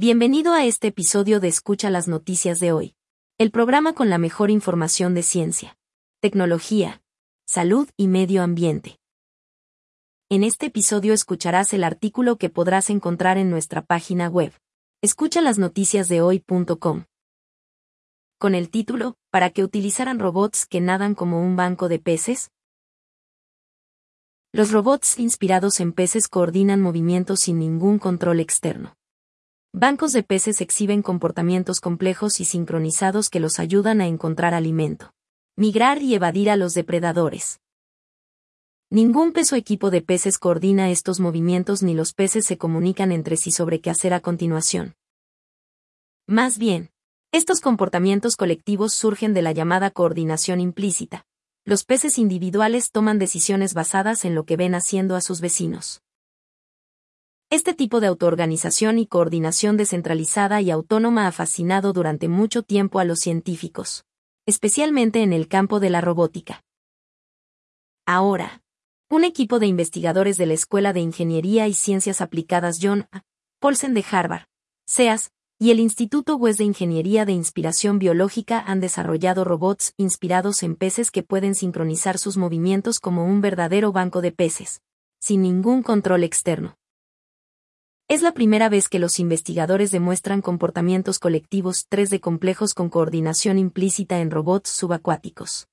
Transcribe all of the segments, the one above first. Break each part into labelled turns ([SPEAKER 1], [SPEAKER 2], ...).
[SPEAKER 1] Bienvenido a este episodio de Escucha las Noticias de hoy, el programa con la mejor información de ciencia, tecnología, salud y medio ambiente. En este episodio escucharás el artículo que podrás encontrar en nuestra página web, escuchalasnoticiasdehoy.com. Con el título, ¿Para qué utilizaran robots que nadan como un banco de peces? Los robots inspirados en peces coordinan movimientos sin ningún control externo. Bancos de peces exhiben comportamientos complejos y sincronizados que los ayudan a encontrar alimento, migrar y evadir a los depredadores. Ningún peso equipo de peces coordina estos movimientos ni los peces se comunican entre sí sobre qué hacer a continuación. Más bien, estos comportamientos colectivos surgen de la llamada coordinación implícita. Los peces individuales toman decisiones basadas en lo que ven haciendo a sus vecinos. Este tipo de autoorganización y coordinación descentralizada y autónoma ha fascinado durante mucho tiempo a los científicos, especialmente en el campo de la robótica. Ahora, un equipo de investigadores de la Escuela de Ingeniería y Ciencias Aplicadas John A. Paulsen de Harvard, SEAS, y el Instituto West de Ingeniería de Inspiración Biológica han desarrollado robots inspirados en peces que pueden sincronizar sus movimientos como un verdadero banco de peces, sin ningún control externo. Es la primera vez que los investigadores demuestran comportamientos colectivos 3D complejos con coordinación implícita en robots subacuáticos.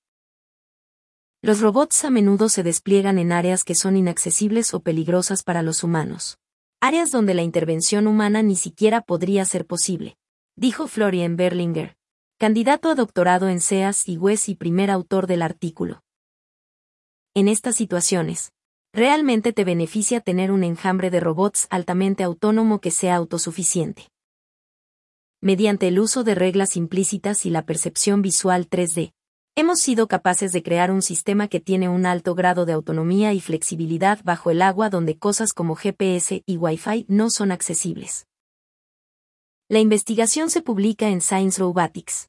[SPEAKER 1] Los robots a menudo se despliegan en áreas que son inaccesibles o peligrosas para los humanos. Áreas donde la intervención humana ni siquiera podría ser posible, dijo Florian Berlinger, candidato a doctorado en SEAS y WES y primer autor del artículo. En estas situaciones, realmente te beneficia tener un enjambre de robots altamente autónomo que sea autosuficiente. Mediante el uso de reglas implícitas y la percepción visual 3D, Hemos sido capaces de crear un sistema que tiene un alto grado de autonomía y flexibilidad bajo el agua donde cosas como GPS y Wi-Fi no son accesibles. La investigación se publica en Science Robotics.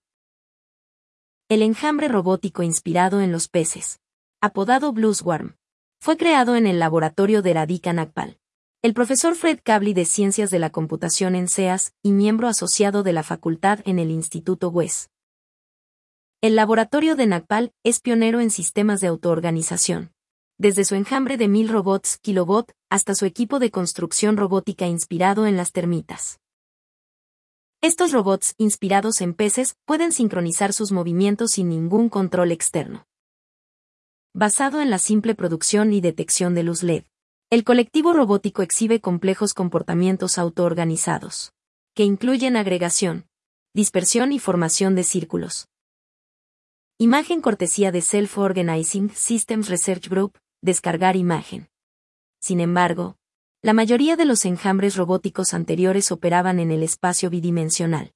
[SPEAKER 1] El enjambre robótico inspirado en los peces, apodado Bluesworm, fue creado en el laboratorio de Radhika Nagpal. El profesor Fred Kavli de Ciencias de la Computación en SEAS y miembro asociado de la facultad en el Instituto WES. El laboratorio de Nagpal es pionero en sistemas de autoorganización. Desde su enjambre de mil robots kilobot hasta su equipo de construcción robótica inspirado en las termitas. Estos robots, inspirados en peces, pueden sincronizar sus movimientos sin ningún control externo. Basado en la simple producción y detección de luz LED, el colectivo robótico exhibe complejos comportamientos autoorganizados, que incluyen agregación, dispersión y formación de círculos. Imagen cortesía de Self-Organizing Systems Research Group, descargar imagen. Sin embargo, la mayoría de los enjambres robóticos anteriores operaban en el espacio bidimensional.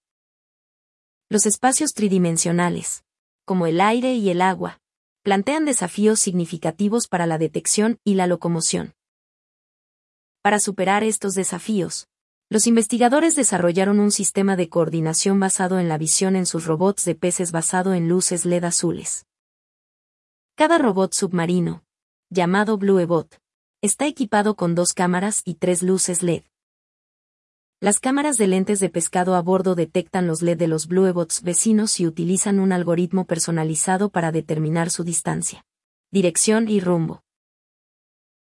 [SPEAKER 1] Los espacios tridimensionales, como el aire y el agua, plantean desafíos significativos para la detección y la locomoción. Para superar estos desafíos, los investigadores desarrollaron un sistema de coordinación basado en la visión en sus robots de peces basado en luces LED azules. Cada robot submarino, llamado Bluebot, está equipado con dos cámaras y tres luces LED. Las cámaras de lentes de pescado a bordo detectan los LED de los Bluebots vecinos y utilizan un algoritmo personalizado para determinar su distancia, dirección y rumbo.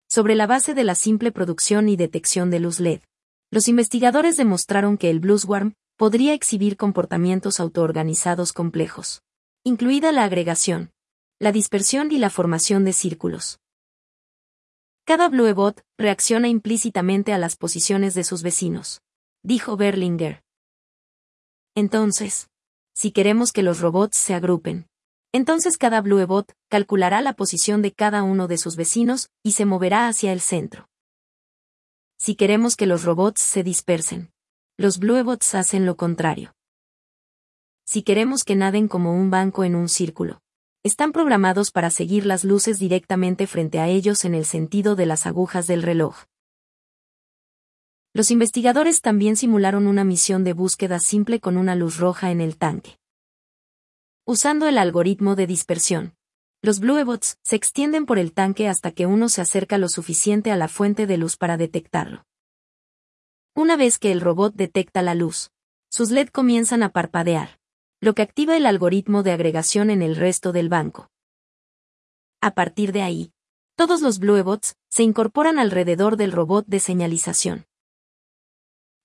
[SPEAKER 1] Sobre la base de la simple producción y detección de luz LED, los investigadores demostraron que el bluesworm podría exhibir comportamientos autoorganizados complejos, incluida la agregación, la dispersión y la formación de círculos. Cada Bluebot reacciona implícitamente a las posiciones de sus vecinos, dijo Berlinger. Entonces, si queremos que los robots se agrupen, entonces cada Bluebot calculará la posición de cada uno de sus vecinos y se moverá hacia el centro si queremos que los robots se dispersen. Los Bluebots hacen lo contrario. Si queremos que naden como un banco en un círculo, están programados para seguir las luces directamente frente a ellos en el sentido de las agujas del reloj. Los investigadores también simularon una misión de búsqueda simple con una luz roja en el tanque. Usando el algoritmo de dispersión, los Bluebots se extienden por el tanque hasta que uno se acerca lo suficiente a la fuente de luz para detectarlo. Una vez que el robot detecta la luz, sus LED comienzan a parpadear, lo que activa el algoritmo de agregación en el resto del banco. A partir de ahí, todos los Bluebots se incorporan alrededor del robot de señalización.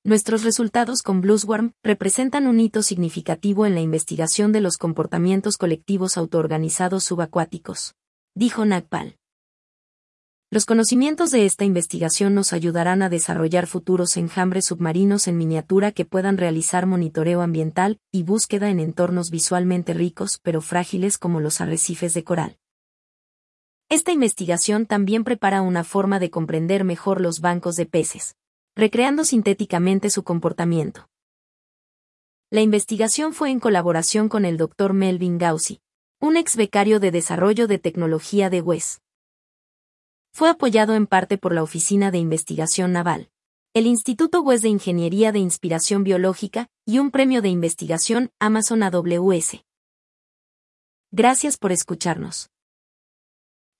[SPEAKER 1] Nuestros resultados con Blueswarm representan un hito significativo en la investigación de los comportamientos colectivos autoorganizados subacuáticos, dijo Nagpal. Los conocimientos de esta investigación nos ayudarán a desarrollar futuros enjambres submarinos en miniatura que puedan realizar monitoreo ambiental y búsqueda en entornos visualmente ricos pero frágiles como los arrecifes de coral. Esta investigación también prepara una forma de comprender mejor los bancos de peces, recreando sintéticamente su comportamiento. La investigación fue en colaboración con el Dr. Melvin Gauzy, un ex becario de desarrollo de tecnología de WES. Fue apoyado en parte por la Oficina de Investigación Naval, el Instituto West de Ingeniería de Inspiración Biológica y un premio de investigación Amazon AWS. Gracias por escucharnos.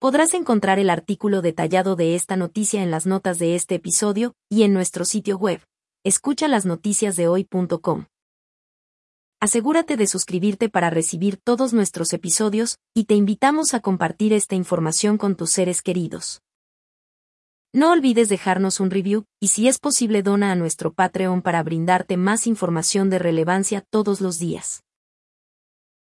[SPEAKER 1] Podrás encontrar el artículo detallado de esta noticia en las notas de este episodio y en nuestro sitio web, escuchalasnoticiasdehoy.com. Asegúrate de suscribirte para recibir todos nuestros episodios, y te invitamos a compartir esta información con tus seres queridos. No olvides dejarnos un review, y si es posible dona a nuestro Patreon para brindarte más información de relevancia todos los días.